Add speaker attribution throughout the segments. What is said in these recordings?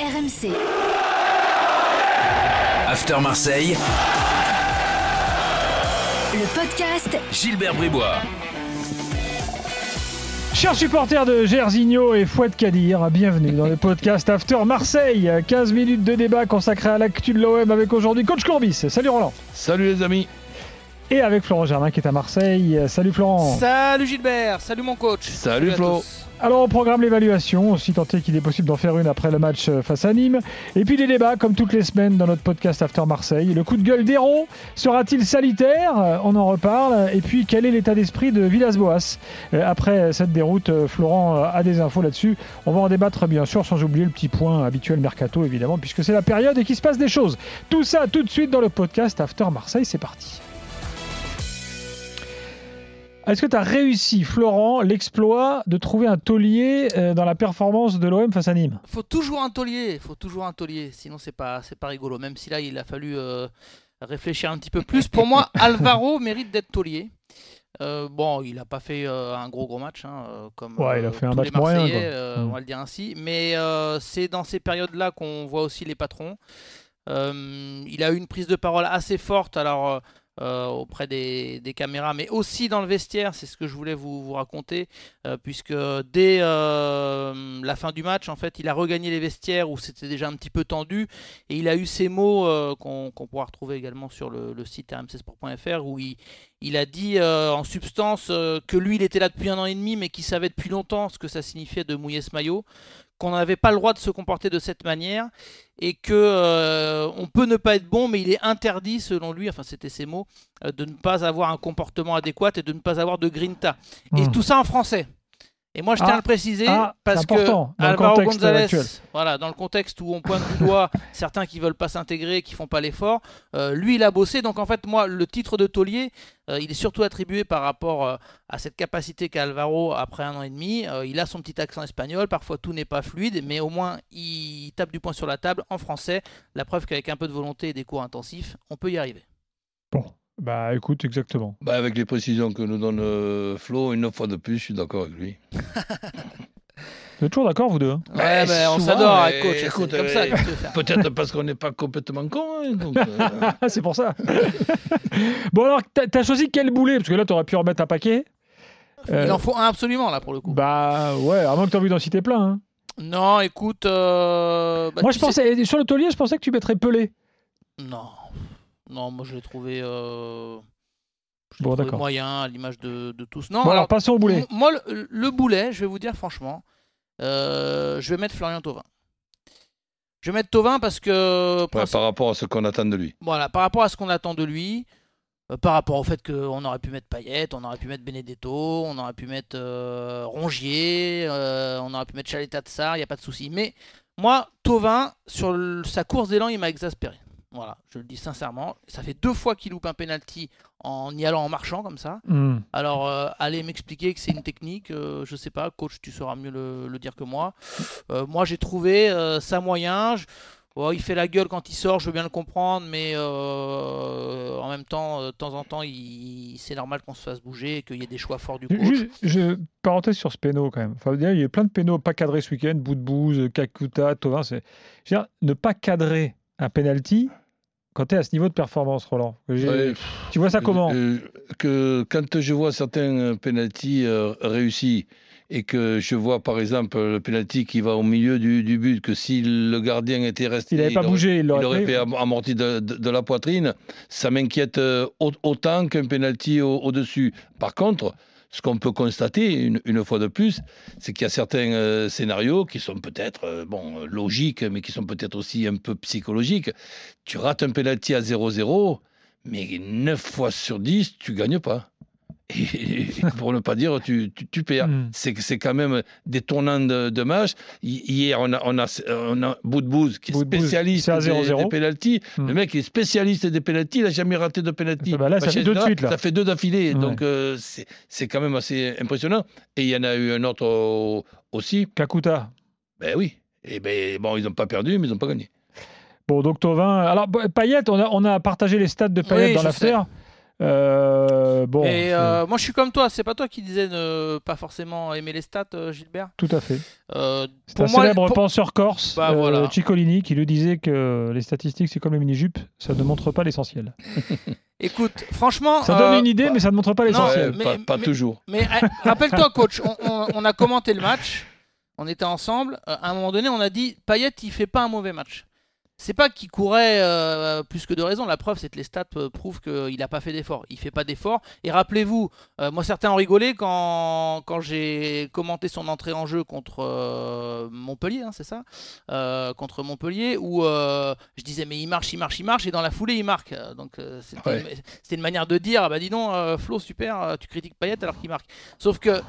Speaker 1: RMC.
Speaker 2: After Marseille,
Speaker 1: Le podcast
Speaker 2: Gilbert Bribois.
Speaker 3: Chers supporters de Gersigno et Fouette Kadir, bienvenue dans le podcast After Marseille. 15 minutes de débat consacré à l'actu de l'OM avec aujourd'hui Coach Courbis. Salut Roland.
Speaker 4: Salut les amis.
Speaker 3: Et avec Florent Germain qui est à Marseille. Salut Florent.
Speaker 5: Salut Gilbert, salut mon coach.
Speaker 4: Salut Flo.
Speaker 5: tous.
Speaker 3: Alors on programme l'évaluation, aussi tenté qu'il est possible d'en faire une après le match euh, face à Nîmes. Et puis des débats comme toutes les semaines dans notre podcast After Marseille. Le coup de gueule d'Hérault sera-t-il salitaire? On en reparle. Et puis quel est l'état d'esprit de Villas-Boas? Euh, Après cette déroute, euh, Florent a des infos là-dessus. On va en débattre bien sûr sans oublier le petit point habituel mercato évidemment puisque c'est la période et qu'il se passe des choses. Tout ça tout de suite dans le podcast After Marseille. C'est parti. Est-ce que tu as réussi, Florent, l'exploit de trouver un taulier euh, dans la performance de l'OM face à Nîmes?
Speaker 5: Faut toujours un taulier, faut toujours un taulier, sinon c'est pas c'est pas rigolo. Même si là il a fallu euh, réfléchir un petit peu plus. Pour moi, Alvaro mérite d'être taulier. Euh, bon, il a pas fait un gros gros match, hein, comme
Speaker 3: Ouais, il a fait un match moyen, quoi.
Speaker 5: on va le dire ainsi. Mais c'est dans ces périodes-là qu'on voit aussi les patrons. Il a eu une prise de parole assez forte, alors euh, auprès des, caméras, mais aussi dans le vestiaire. C'est ce que je voulais vous, raconter, euh, puisque dès euh, la fin du match, en fait, il a regagné les vestiaires où c'était déjà un petit peu tendu, et il a eu ces mots qu'on pourra retrouver également sur le, site rmcsport.fr où il, a dit en substance que lui, il était là depuis un an et demi, mais qu'il savait depuis longtemps ce que ça signifiait de mouiller ce maillot, qu'on n'avait pas le droit de se comporter de cette manière, et que euh, on peut ne pas être bon, mais il est interdit, selon lui, enfin c'était ses mots, euh, de ne pas avoir un comportement adéquat et de ne pas avoir de grinta. Et
Speaker 3: Hmm.
Speaker 5: tout ça en français. Et moi, je tiens
Speaker 3: Ah.
Speaker 5: à le préciser
Speaker 3: Ah,
Speaker 5: parce que Alvaro
Speaker 3: actuel.
Speaker 5: voilà, dans le contexte où on pointe du doigt certains qui veulent pas s'intégrer, qui font pas l'effort, euh, lui, il a bossé. Donc en fait, moi, le titre de taulier, euh, il est surtout attribué par rapport euh, à cette capacité qu'a Alvaro après un an et demi. Il a son petit accent espagnol, parfois tout n'est pas fluide, mais au moins il tape du poing sur la table en français. La preuve qu'avec un peu de volonté et des cours intensifs, on peut y arriver.
Speaker 3: Bon, bah écoute, exactement.
Speaker 4: Bah, avec les précisions que nous donne euh, Flo, une fois de plus, je suis d'accord avec lui.
Speaker 3: Vous êtes toujours d'accord, vous deux hein?
Speaker 5: Ouais,
Speaker 4: Bah,
Speaker 5: ben, on
Speaker 4: souvent,
Speaker 5: s'adore
Speaker 4: euh,
Speaker 5: avec coach. c'est
Speaker 4: écoute,
Speaker 5: comme ça,
Speaker 4: euh, Peut-être parce qu'on n'est pas complètement con. hein, euh,
Speaker 3: c'est pour ça. bon alors, t'as as choisi quel boulet? Parce que là, t'aurais pu en remettre un paquet. Euh,
Speaker 5: Il en faut un absolument là pour le coup.
Speaker 3: Bah ouais, à moins que t'aies envie d'en citer plein. hein.
Speaker 5: Non, écoute. euh, bah,
Speaker 3: Moi, je
Speaker 5: sais-
Speaker 3: pensais, sur le taulier, je pensais que tu mettrais Pelé.
Speaker 5: Non. Non, moi je l'ai trouvé. euh, je
Speaker 3: Bon,
Speaker 5: trouvé
Speaker 3: d'accord.
Speaker 5: moyen à l'image de, de tous. Non,
Speaker 3: Bon, alors,
Speaker 5: alors,
Speaker 3: passons au boulet.
Speaker 5: moi, le, le boulet, je vais vous dire franchement, euh, je vais mettre Florian Thauvin. Je vais mettre Thauvin parce que.
Speaker 4: ouais, par rapport à ce qu'on attend de lui.
Speaker 5: Voilà, par rapport à ce qu'on attend de lui, euh, par rapport au fait qu'on aurait pu mettre Payet, on aurait pu mettre Benedetto, on aurait pu mettre euh, Rongier, euh, on aurait pu mettre Chaleta Tsar, il n'y a pas de souci. Mais moi, Tovin, sur le- sa course d'élan, il m'a exaspéré. Voilà, je le dis sincèrement. Ça fait deux fois qu'il loupe un penalty en y allant en marchant comme ça.
Speaker 3: Hmm.
Speaker 5: Alors, euh, allez m'expliquer que c'est une technique, euh, je sais pas, coach, tu sauras mieux le, le dire que moi. Euh, moi, j'ai trouvé euh, ça moyen. Je- bon, il fait la gueule quand il sort, je veux bien le comprendre, mais en même temps, de temps en temps, il, c'est normal qu'on se fasse bouger et qu'il y ait des choix forts du coach.
Speaker 3: Je, parenthèse sur ce péno quand même. Enfin, il y a eu plein de pénos pas cadrés ce week-end. Bout de bouse, Kakuta, Tovin. C'est... Ne pas cadrer un penalty quand tu es à ce niveau de performance, Roland.
Speaker 4: Ouais,
Speaker 3: Tu vois ça comment?
Speaker 4: Euh, que quand je vois certains penalties euh, réussis et que je vois par exemple le penalty qui va au milieu du, du but, que si le gardien était resté,
Speaker 3: Il n'avait pas bougé, il
Speaker 4: il aurait fait am- amorti de, de- de la poitrine, ça m'inquiète euh, au- autant qu'un penalty au- au-dessus. Par contre, ce qu'on peut constater une, fois de plus, c'est qu'il y a certains euh, scénarios qui sont peut-être euh, bon, logiques, mais qui sont peut-être aussi un peu psychologiques. Tu rates un penalty à 0-0, mais 9 fois sur 10, tu gagnes pas. Et, pour ne pas dire, tu, tu, tu perds.
Speaker 3: Mm.
Speaker 4: C'est que c'est quand même des tournants de, de match. Hi- Hier, on a, on a, on a Boudbouz qui est
Speaker 3: Boudbouz,
Speaker 4: spécialiste des,
Speaker 3: 0-0.
Speaker 4: des pénaltys.
Speaker 3: Mm.
Speaker 4: Le mec est spécialiste des pénaltys, il n'a jamais raté de pénalty.
Speaker 3: Ah bah là, ça fait deux de suite, là.
Speaker 4: Ça fait deux d'affilée.
Speaker 3: Ouais.
Speaker 4: Donc, euh, c'est c'est quand même assez impressionnant. Et il y en a eu un autre au- aussi.
Speaker 3: Kakuta.
Speaker 4: Ben oui. Et ben, bon, ils n'ont pas perdu, mais ils n'ont pas gagné.
Speaker 3: Bon, donc Tovin. Alors, Payet, on a, on a partagé les stats de Payet
Speaker 5: Oui,
Speaker 3: dans l'after. Euh, bon,
Speaker 5: Et euh, moi, je suis comme toi. C'est pas toi qui disais ne pas forcément aimer les stats, euh, Gilbert.
Speaker 3: tout à fait.
Speaker 5: Euh,
Speaker 3: C'est un
Speaker 5: moi,
Speaker 3: célèbre
Speaker 5: pour-
Speaker 3: penseur corse,
Speaker 5: Bah,
Speaker 3: euh,
Speaker 5: voilà.
Speaker 3: Ciccolini, qui lui disait que les statistiques, c'est comme les mini-jupes, ça ne montre pas l'essentiel.
Speaker 5: Écoute, franchement,
Speaker 3: Ça
Speaker 5: euh,
Speaker 3: donne une idée, mais ça ne montre pas l'essentiel.
Speaker 4: Pas, pas
Speaker 5: mais-
Speaker 4: toujours.
Speaker 5: Mais euh, rappelle-toi, coach, on, on- on a commenté le match, on était ensemble. à un moment donné, on a dit Payet, il fait pas un mauvais match. C'est pas qu'il courait euh, plus que de raison. La preuve, c'est que les stats euh, prouvent qu'il n'a pas fait d'effort. Il fait pas d'effort. Et rappelez-vous, euh, moi certains ont rigolé quand, quand j'ai commenté son entrée en jeu contre Montpellier, hein, c'est ça? Contre Montpellier, où je disais mais il marche, il marche, il marche, et dans la foulée il marque. Donc c'était
Speaker 4: Ouais.
Speaker 5: une, manière de dire, ah bah dis donc, Flo, super, tu critiques Payet alors qu'il marque. Sauf que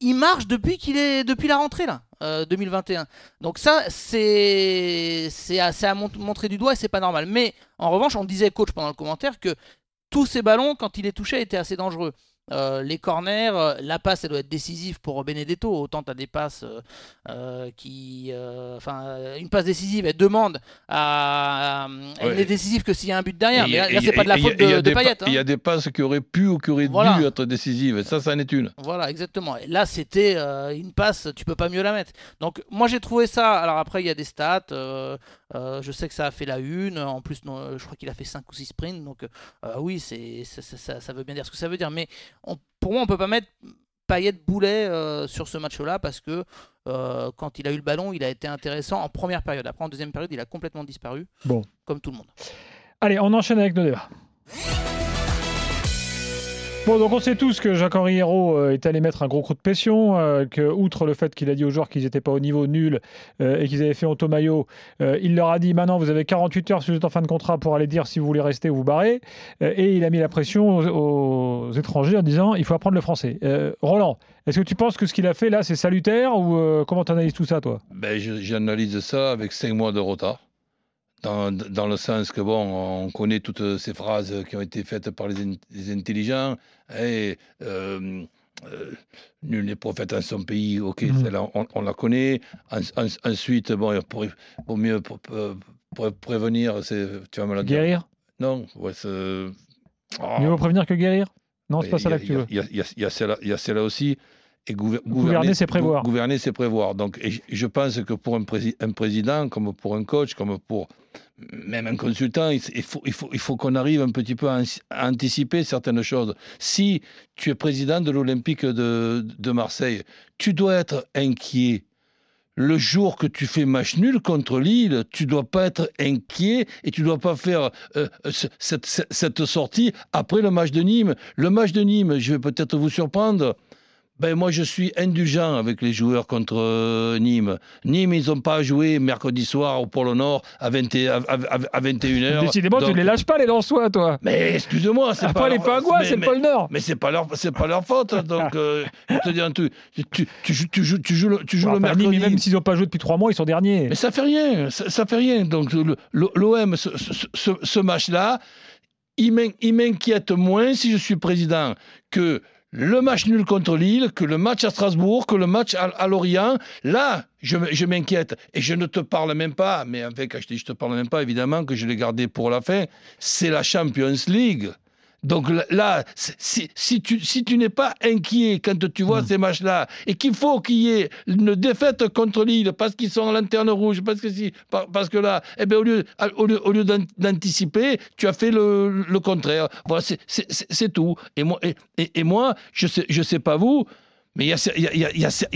Speaker 5: il marche depuis qu'il est depuis la rentrée là, euh, 2021. Donc ça c'est c'est à, montrer du doigt et c'est pas normal. Mais en revanche, on disait coach pendant le commentaire que tous ces ballons quand il est touché étaient assez dangereux. Euh, les corners, euh, la passe elle doit être décisive pour Benedetto. Autant tu as des passes euh, qui. Enfin, une passe décisive, elle demande à. Elle
Speaker 4: Ouais.
Speaker 5: n'est décisive que s'il y a un but derrière.
Speaker 4: Et-
Speaker 5: Mais là,
Speaker 4: et-
Speaker 5: là, c'est pas de la
Speaker 4: et-
Speaker 5: faute
Speaker 4: et il y a
Speaker 5: de, Payet.
Speaker 4: Il y
Speaker 5: hein.
Speaker 4: a des passes qui auraient pu ou qui auraient
Speaker 5: Voilà.
Speaker 4: dû être décisives. Ça, ça en est une.
Speaker 5: Voilà, exactement. Et là, c'était une passe, tu peux pas mieux la mettre. Donc, moi, j'ai trouvé ça. Alors, après, il y a des stats. Euh, euh, je sais que ça a fait la une. En plus, non, je crois qu'il a fait 5 ou 6 sprints. Donc, euh, oui, c'est, ça, ça- ça- ça veut bien dire ce que ça veut dire. Mais on- pour moi, on peut pas mettre Payet Boulet euh, sur ce match-là parce que euh, quand il a eu le ballon, il a été intéressant en première période. Après, en deuxième période, il a complètement disparu.
Speaker 3: Bon.
Speaker 5: Comme tout le monde.
Speaker 3: Allez, on enchaîne avec nos débats. Bon, donc on sait tous que Jacques-Henri Hérault euh, est allé mettre un gros coup de pression, euh, que outre le fait qu'il a dit aux joueurs qu'ils n'étaient pas au niveau nul euh, et qu'ils avaient fait auto maillot, il leur a dit maintenant vous avez 48 heures si vous êtes en fin de contrat pour aller dire si vous voulez rester ou vous barrer. Et il a mis la pression aux, aux étrangers en disant il faut apprendre le français. Roland, est-ce que tu penses que ce qu'il a fait là c'est salutaire ou comment tu analyses tout ça toi?
Speaker 4: Ben, j'analyse ça avec cinq mois de retard. Dans, dans le sens que, bon, on connaît toutes ces phrases qui ont été faites par les, in- les intelligents. Et, euh, euh, nul n'est prophète en son pays, ok,
Speaker 3: Mhm.
Speaker 4: celle-là, on, on la connaît. En- en- ensuite, bon, pour, pour mieux pour- pour- pour prévenir, c'est, tu vas me la dire.
Speaker 3: Guérir?
Speaker 4: Non, ouais,
Speaker 3: Mieux vaut prévenir que guérir? Non, c'est pas ça là que tu veux.
Speaker 4: Il y a, a- a celle-là aussi. Et gouver-
Speaker 3: Gouverner, c'est prévoir.
Speaker 4: gou- Gouverner, c'est prévoir. Donc, et je, pense que pour un, prési- un président, comme pour un coach, comme pour même un consultant, il, il faut, il faut, il faut qu'on arrive un petit peu à, anticiper certaines choses. Si tu es président de l'Olympique de, de Marseille, tu dois être inquiet. Le jour que tu fais match nul contre Lille, tu dois pas être inquiet et tu dois pas faire euh, ce- cette, cette- cette sortie après le match de Nîmes. Le match de Nîmes, je vais peut-être vous surprendre. Ben moi, je suis indulgent avec les joueurs contre euh, Nîmes. Nîmes, ils n'ont pas joué mercredi soir au Pôle Nord à, 20 et- à, à- à 21h.
Speaker 3: Décidément, tu ne les lâches pas les Lensois, toi.
Speaker 4: Mais excuse-moi, c'est
Speaker 3: Après
Speaker 4: pas
Speaker 3: les
Speaker 4: leur-
Speaker 3: pingouins,
Speaker 4: mais-
Speaker 3: c'est le
Speaker 4: mais-
Speaker 3: pôle Nord.
Speaker 4: mais c'est pas leur, c'est pas leur faute. Donc, euh, je te dis un truc. Tu, tu, joues, tu joues, tu joues le, tu joues le
Speaker 3: Enfin, Nîmes,
Speaker 4: mercredi.
Speaker 3: même s'ils n'ont pas joué depuis trois mois, ils sont derniers.
Speaker 4: Mais ça fait rien, ça, ça fait rien. Donc l'OM, ce, ce- ce- ce match-là, il m'inquiète moins si je suis président que le match nul contre Lille, que le match à Strasbourg, que le match à, Lorient. Là, je, m'inquiète. Et je ne te parle même pas, mais en fait, quand je je te parle même pas, évidemment que je l'ai gardé pour la fin, c'est la Champions League. Donc là- si, si tu, si tu n'es pas inquiet quand tu vois
Speaker 3: Mm.
Speaker 4: ces matchs-là, et qu'il faut qu'il y ait une défaite contre Lille parce qu'ils sont en lanterne rouge, parce que, si, par- parce que là, eh au lieu, au lieu, au lieu d'an- d'anticiper, tu as fait le, le contraire. Voilà, c'est- tout. Et moi, et, et- et moi je ne sais, je sais pas vous, mais il y a, y a- y a-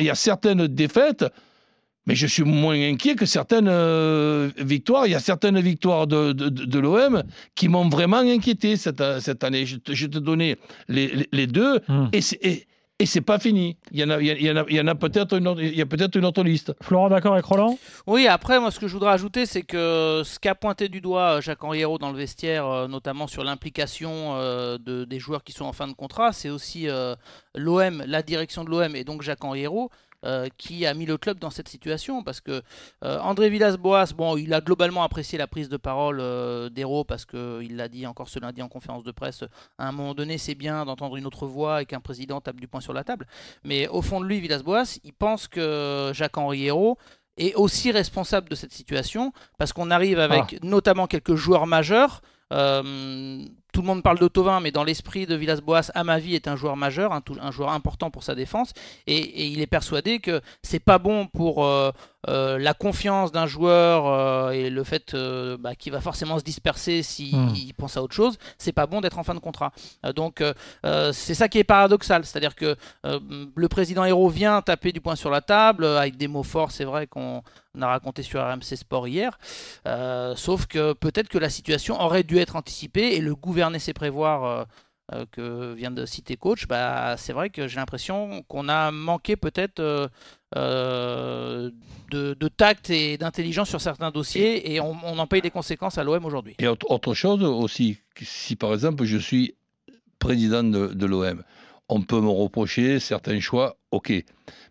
Speaker 4: y a certaines défaites mais je suis moins inquiet que certaines euh, victoires. Il y a certaines victoires de, de, l'OM qui m'ont vraiment inquiété cette, cette année. Je te, je te donnais les, les, les deux
Speaker 3: Hmm.
Speaker 4: et c'est, et, et c'est pas fini. Il y en a, il y en a, il y en a peut-être une autre, il y a peut-être une autre liste.
Speaker 3: Florent, d'accord avec Roland?
Speaker 5: Oui, après, moi, ce que je voudrais ajouter, c'est que ce qu'a pointé du doigt euh, Jacques-Henri Hérault dans le vestiaire, euh, notamment sur l'implication euh, de, des joueurs qui sont en fin de contrat, c'est aussi euh, l'OM, la direction de l'OM et donc Jacques-Henri Hérault. Euh, qui a mis le club dans cette situation parce que euh, André Villas-Boas, bon, il a globalement apprécié la prise de parole euh, d'Hérault parce qu'il l'a dit encore ce lundi en conférence de presse. À un moment donné, c'est bien d'entendre une autre voix et qu'un président tape du poing sur la table. Mais au fond de lui, Villas-Boas, il pense que Jacques-Henri Hérault est aussi responsable de cette situation parce qu'on arrive avec notamment quelques joueurs majeurs. Tout le monde parle de Tovin, mais dans l'esprit de Villas-Boas, à ma vie, est un joueur majeur, un, un joueur important pour sa défense. Et, il est persuadé que c'est pas bon pour euh, euh, la confiance d'un joueur euh, et le fait bah, qu'il va forcément se disperser s'il hmm. pense à autre chose. C'est pas bon d'être en fin de contrat. donc c'est ça qui est paradoxal, c'est-à-dire que le président Hérault vient taper du poing sur la table avec des mots forts. C'est vrai qu'on a raconté sur RMC Sport hier. sauf que peut-être que la situation aurait dû être anticipée et le gouverner ses prévoir euh, que vient de citer coach, bah, c'est vrai que j'ai l'impression qu'on a manqué peut-être euh, euh, de, tact et d'intelligence sur certains dossiers et on, en paye des conséquences à l'OM aujourd'hui.
Speaker 4: Et autre chose aussi, si par exemple je suis président de, de l'OM, on peut me reprocher certains choix, ok.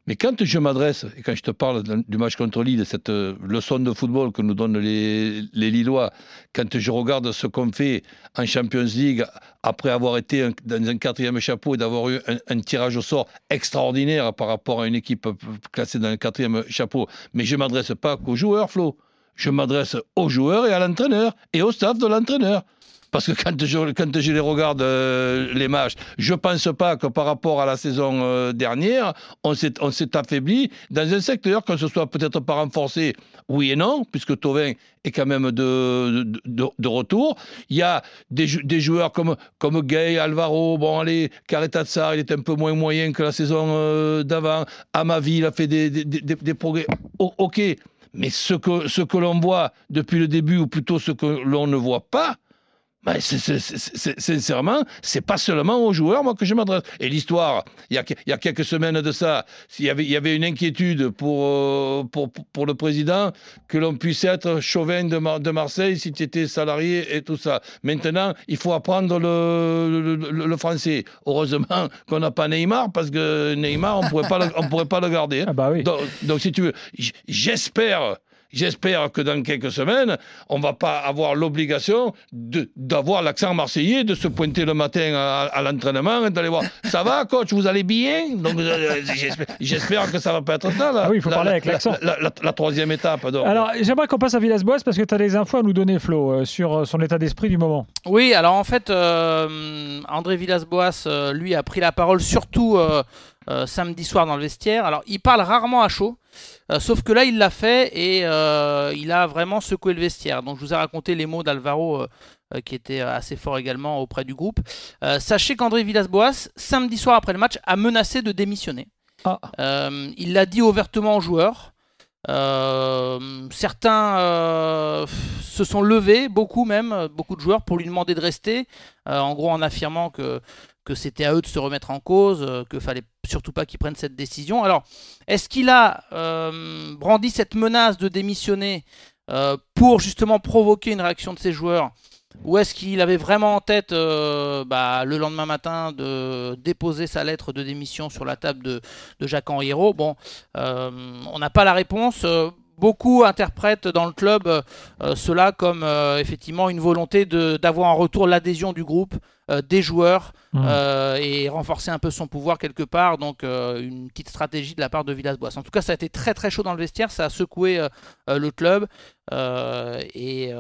Speaker 4: Mais quand je m'adresse, et quand je te parle du match contre Lille, cette euh, leçon de football que nous donnent les, Lillois, quand je regarde ce qu'on fait en Champions League, après avoir été dans un quatrième chapeau et d'avoir eu un, tirage au sort extraordinaire par rapport à une équipe classée dans le quatrième chapeau, mais je ne m'adresse pas qu'aux joueurs, Flo. Je m'adresse aux joueurs et à l'entraîneur et au staff de l'entraîneur. Parce que quand je, quand je les regarde, euh, les matchs, je pense pas que par rapport à la saison euh, dernière, on s'est affaibli dans un secteur, que ce soit peut-être pas renforcé, oui et non, puisque Tovin est quand même de, de, retour. Il y a des, joueurs comme, comme Gay, Alvaro, bon allez, Caretatsar, il est un peu moins moyen que la saison euh, d'avant. Amavi, il a fait des, des, des progrès. ok, mais ce que, ce que l'on voit depuis le début, ou plutôt ce que l'on ne voit pas, ben, sincèrement, c'est pas seulement aux joueurs, moi, que je m'adresse. Et l'histoire, il y, a, quelques semaines de ça, il y avait, il y avait une inquiétude pour, euh, pour, pour, le président que l'on puisse être chauvin de, de Marseille si tu étais salarié et tout ça. Maintenant, il faut apprendre le, le, français. Heureusement qu'on n'a pas Neymar, parce que Neymar, on on pourrait pas le garder.
Speaker 3: Ah bah oui.
Speaker 4: donc, donc, si tu veux, j'espère J'espère que dans quelques semaines, on va pas avoir l'obligation d'avoir l'accent marseillais, de se pointer le matin à, l'entraînement et d'aller voir Ça va, coach, vous allez bien? Donc, euh, j'espère que ça va pas être ça.
Speaker 3: ah oui, il faut parler avec l'accent.
Speaker 4: La, troisième étape.
Speaker 3: Alors, j'aimerais qu'on passe à Villas-Boas parce que tu as des infos à nous donner, Flo, euh, sur euh, son état d'esprit du moment.
Speaker 5: Oui, alors en fait, André Villas-Boas, lui, a pris la parole surtout samedi soir dans le vestiaire. Alors, il parle rarement à chaud. Euh, sauf que là, il l'a fait et euh, il a vraiment secoué le vestiaire. Donc, je vous ai raconté les mots d'Alvaro euh, qui était assez fort également auprès du groupe. sachez qu'André Villas-Boas, samedi soir après le match, a menacé de démissionner. Ah. il l'a dit ouvertement aux joueurs. certains se sont levés, beaucoup même, beaucoup de joueurs, pour lui demander de rester, en gros en affirmant que que c'était à eux de se remettre en cause, euh, que fallait surtout pas qu'ils prennent cette décision. Alors, est-ce qu'il a euh, brandi cette menace de démissionner euh, pour justement provoquer une réaction de ses joueurs? Ou est-ce qu'il avait vraiment en tête bah, le lendemain matin de déposer sa lettre de démission sur la table de, Jacques Henriero Bon, on n'a pas la réponse beaucoup interprètent dans le club cela comme effectivement une volonté d'avoir en retour l'adhésion du groupe, des joueurs, Mmh. Euh, et renforcer un peu son pouvoir quelque part. Donc euh, une petite stratégie de la part de Villas-Boas. En tout cas, ça a été très très chaud dans le vestiaire, ça a secoué euh, le club et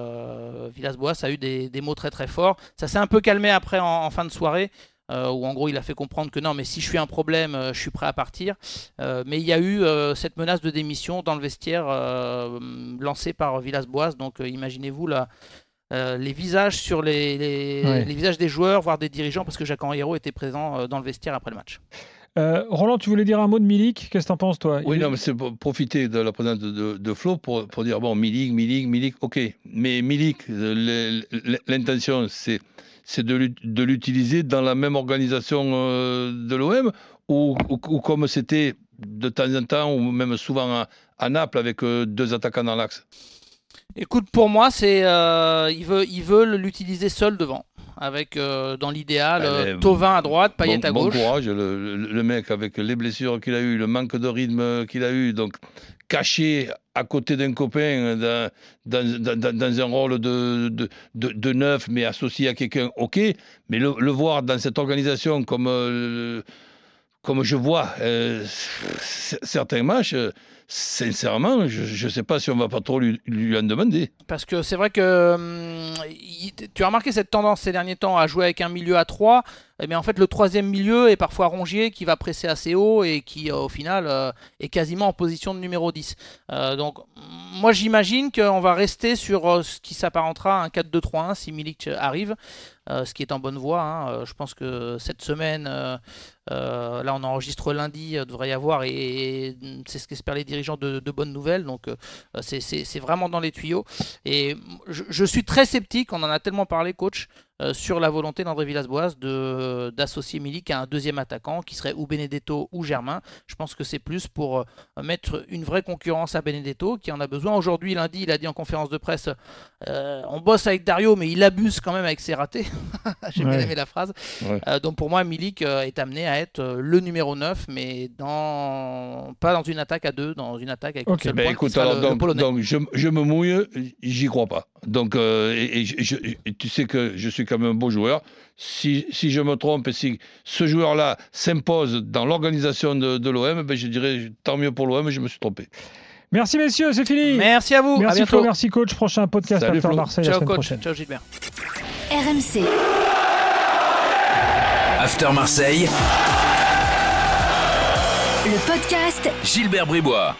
Speaker 5: Villas-Boas a eu des, mots très très forts. Ça s'est un peu calmé après en, fin de soirée. Où en gros il a fait comprendre que non mais si je suis un problème je suis prêt à partir. Mais il y a eu cette menace de démission dans le vestiaire lancée par Villas-Boas. Donc imaginez-vous euh, les visages sur les, les, visages des joueurs, voire des dirigeants, parce que Jacques Henriero était présent euh, dans le vestiaire après le match.
Speaker 3: Euh, Roland, tu voulais dire un mot de Milik? Qu'est-ce que tu en penses, toi?
Speaker 4: Oui, non, mais c'est profiter de la présence de, de, Flo pour, pour, dire bon, Milik, Milik, Milik, ok. Mais Milik, l'intention, c'est, c'est de l'utiliser dans la même organisation de l'OM ou, ou, comme c'était de temps en temps, ou même souvent à, à Naples avec deux attaquants dans l'axe?
Speaker 5: Écoute, pour moi, c'est euh, ils, veulent, ils veulent l'utiliser seul devant, avec euh, dans l'idéal euh, Tovin à droite, Payet à gauche.
Speaker 4: Bon courage, le, mec avec les blessures qu'il a eu, le manque de rythme qu'il a eu, donc caché à côté d'un copain dans, dans, dans, un rôle de, de, de, neuf, mais associé à quelqu'un, ok, mais le, voir dans cette organisation comme comme je vois certains matchs, sincèrement, je ne sais pas si on va pas trop lui, lui en demander.
Speaker 5: Parce que c'est vrai que hum, tu as remarqué cette tendance ces derniers temps à jouer avec un milieu à 3 mais en fait le troisième milieu est parfois Rongier qui va presser assez haut et qui euh, au final euh, est quasiment en position de numéro 10. Euh, donc moi j'imagine qu'on va rester sur ce qui s'apparentera à un 4-2-3-1 si Milik arrive. ce qui est en bonne voie. Hein. Je pense que cette semaine, là on enregistre lundi, devrait y avoir, et, c'est ce qu'espèrent les dirigeants de, bonnes nouvelles. Donc c'est vraiment dans les tuyaux. Et je, suis très sceptique, on en a tellement parlé, coach, euh, sur la volonté d'André Villas-Boas d'associer Milik à un deuxième attaquant qui serait ou Benedetto ou Germain. Je pense que c'est plus pour euh, mettre une vraie concurrence à Benedetto qui en a besoin. Aujourd'hui, lundi, il a dit en conférence de presse euh, on bosse avec Dario, mais il abuse quand même avec ses ratés. J'ai bien aimé la phrase. donc pour moi, Milik est amené à être le numéro 9, mais dans... pas dans une attaque à deux, dans une attaque avec
Speaker 4: okay. ben écoute, alors, donc, je, je, me mouille, j'y crois pas. Donc, et, tu sais que je suis comme un beau joueur. Si, si je me trompe et si ce joueur-là s'impose dans l'organisation de, de l'OM, ben je dirais tant mieux pour l'OM, je me suis trompé.
Speaker 3: Merci messieurs, c'est fini.
Speaker 5: Merci à vous.
Speaker 3: Merci Flo, merci coach. Prochain podcast Salut After Marseille
Speaker 5: Ciao
Speaker 3: la
Speaker 5: coach.
Speaker 3: Prochaine.
Speaker 5: Ciao Gilbert.
Speaker 2: RMC. After Marseille.
Speaker 1: Le podcast
Speaker 2: Gilbert Bribois.